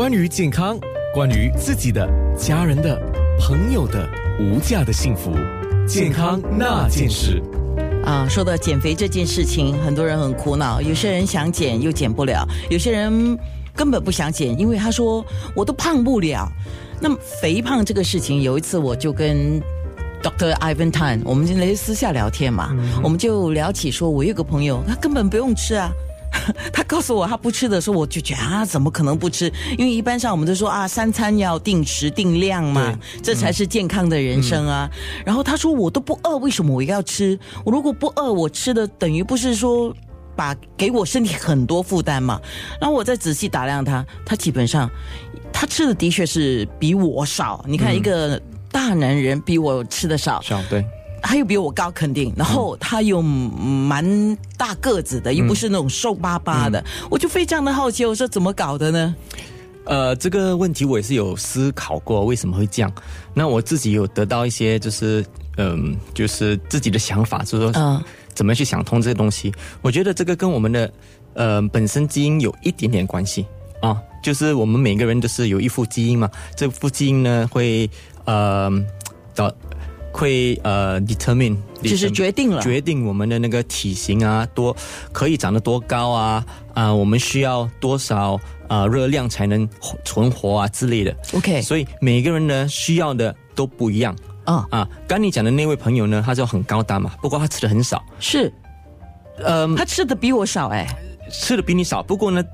关于健康，关于自己的、家人的、朋友的无价的幸福，健康那件事。啊，说到减肥这件事情，很多人很苦恼。有些人想减又减不了，有些人根本不想减，因为他说我都胖不了。那么肥胖这个事情，有一次我就跟 Dr. Ivan Tan，我们来私下聊天嘛，我们就聊起说，我有个朋友，他根本不用吃啊。他告诉我他不吃的时候，我就觉得啊，怎么可能不吃？因为一般上我们都说啊，三餐要定时定量嘛，这才是健康的人生啊。然后他说我都不饿，为什么我要吃？我如果不饿，我吃的等于不是说把给我身体很多负担嘛？然后我再仔细打量他，他基本上他吃的的确是比我少。你看一个大男人比我吃的少，少对。他又比我高，肯定。然后他又蛮大个子的，又不是那种瘦巴巴的。我就非常的好奇，我说怎么搞的呢？呃，这个问题我也是有思考过，为什么会这样？那我自己有得到一些，就是嗯，就是自己的想法，就是说，怎么去想通这些东西？我觉得这个跟我们的呃本身基因有一点点关系啊，就是我们每个人都是有一副基因嘛，这副基因呢会呃到。会呃，determine 就是决定了决定我们的那个体型啊，多可以长得多高啊啊，我们需要多少啊热量才能存活啊之类的。OK，所以每个人呢需要的都不一样啊啊。刚你讲的那位朋友呢，他就很高大嘛，不过他吃的很少。是，呃，他吃的比我少哎，吃的比你少，不过呢，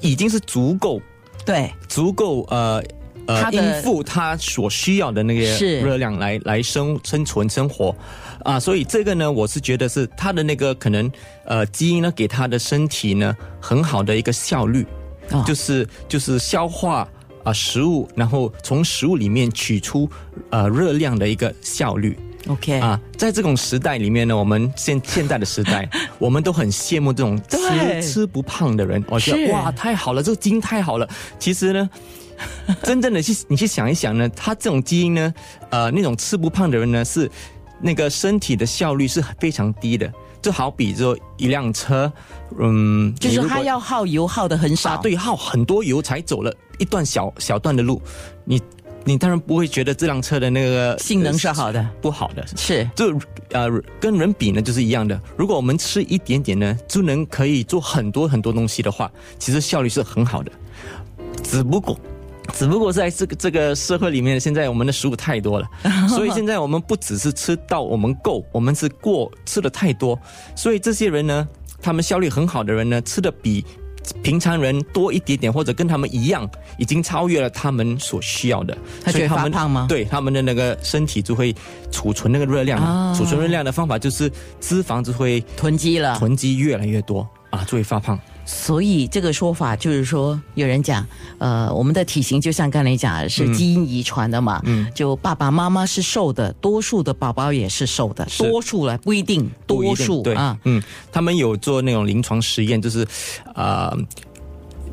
已经是足够，对，足够呃。呃，应付他所需要的那个热量来来生生存生活，啊，所以这个呢，我是觉得是他的那个可能呃基因呢给他的身体呢很好的一个效率，就是就是消化啊食物，然后从食物里面取出呃热量的一个效率。OK 啊，在这种时代里面呢，我们现 现在的时代，我们都很羡慕这种吃吃不胖的人，我觉得哇太好了，这个基因太好了。其实呢。真正的去，你去想一想呢，他这种基因呢，呃，那种吃不胖的人呢，是那个身体的效率是非常低的。就好比说一辆车，嗯，就是他要耗油耗的很少，对，耗很多油才走了一段小小段的路，你你当然不会觉得这辆车的那个性能是好的，不好的是，就呃跟人比呢就是一样的。如果我们吃一点点呢，就能可以做很多很多东西的话，其实效率是很好的，只不过。只不过在这个这个社会里面，现在我们的食物太多了，所以现在我们不只是吃到我们够，我们是过吃的太多，所以这些人呢，他们效率很好的人呢，吃的比平常人多一点点，或者跟他们一样，已经超越了他们所需要的，所以他们胖吗？对，他们的那个身体就会储存那个热量，储存热量的方法就是脂肪就会囤积了，囤积越来越多啊，就会发胖。所以这个说法就是说，有人讲，呃，我们的体型就像刚才讲是基因遗传的嘛，嗯，就爸爸妈妈是瘦的，多数的宝宝也是瘦的，多数了不一定，多数对啊，嗯，他们有做那种临床实验，就是啊，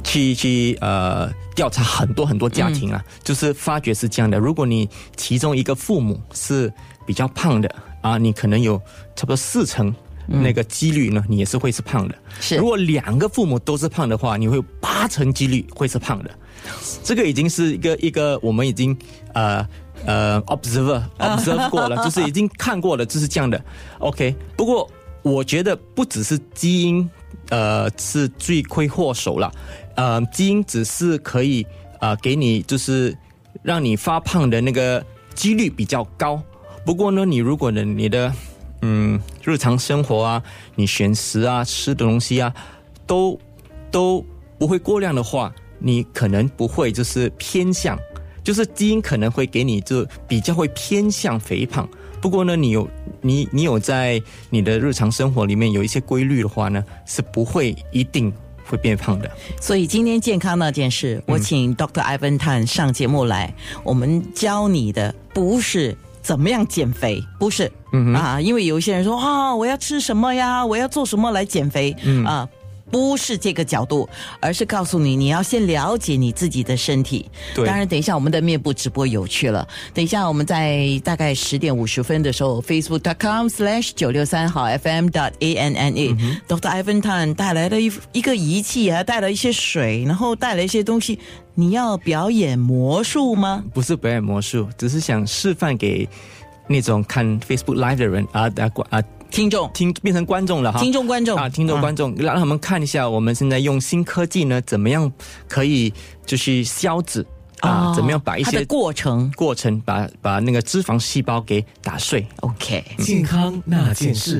去去呃调查很多很多家庭啊，就是发觉是这样的，如果你其中一个父母是比较胖的啊，你可能有差不多四成。那个几率呢，你也是会是胖的。是，如果两个父母都是胖的话，你会八成几率会是胖的。这个已经是一个一个我们已经呃呃 observe observe 过了，就是已经看过了，就是这样的。OK，不过我觉得不只是基因呃是罪魁祸首了，呃，基因只是可以呃给你就是让你发胖的那个几率比较高。不过呢，你如果呢你的嗯，日常生活啊，你选食啊，吃的东西啊，都都不会过量的话，你可能不会就是偏向，就是基因可能会给你就比较会偏向肥胖。不过呢，你有你你有在你的日常生活里面有一些规律的话呢，是不会一定会变胖的。所以今天健康那件事，我请 Doctor Ivan Tan 上节目来，我们教你的不是。怎么样减肥？不是，啊，因为有一些人说啊，我要吃什么呀？我要做什么来减肥？啊，不是这个角度，而是告诉你你要先了解你自己的身体。对当然，等一下我们的面部直播有趣了。等一下我们在大概十点五十分的时候，facebook.com/slash 九六三好 FM dot a n n a，Dr. Ivan Tan 带来了一一个仪器，还带了一些水，然后带了一些东西。你要表演魔术吗？不是表演魔术，只是想示范给那种看 Facebook Live 的人啊啊啊听众，听变成观众了哈，听众观众啊，听众观众，让他们看一下我们现在用新科技呢，怎么样可以就是消脂啊，哦怎么样把一些过程过程把把那个脂肪细胞给打碎。，OK。健康那件事。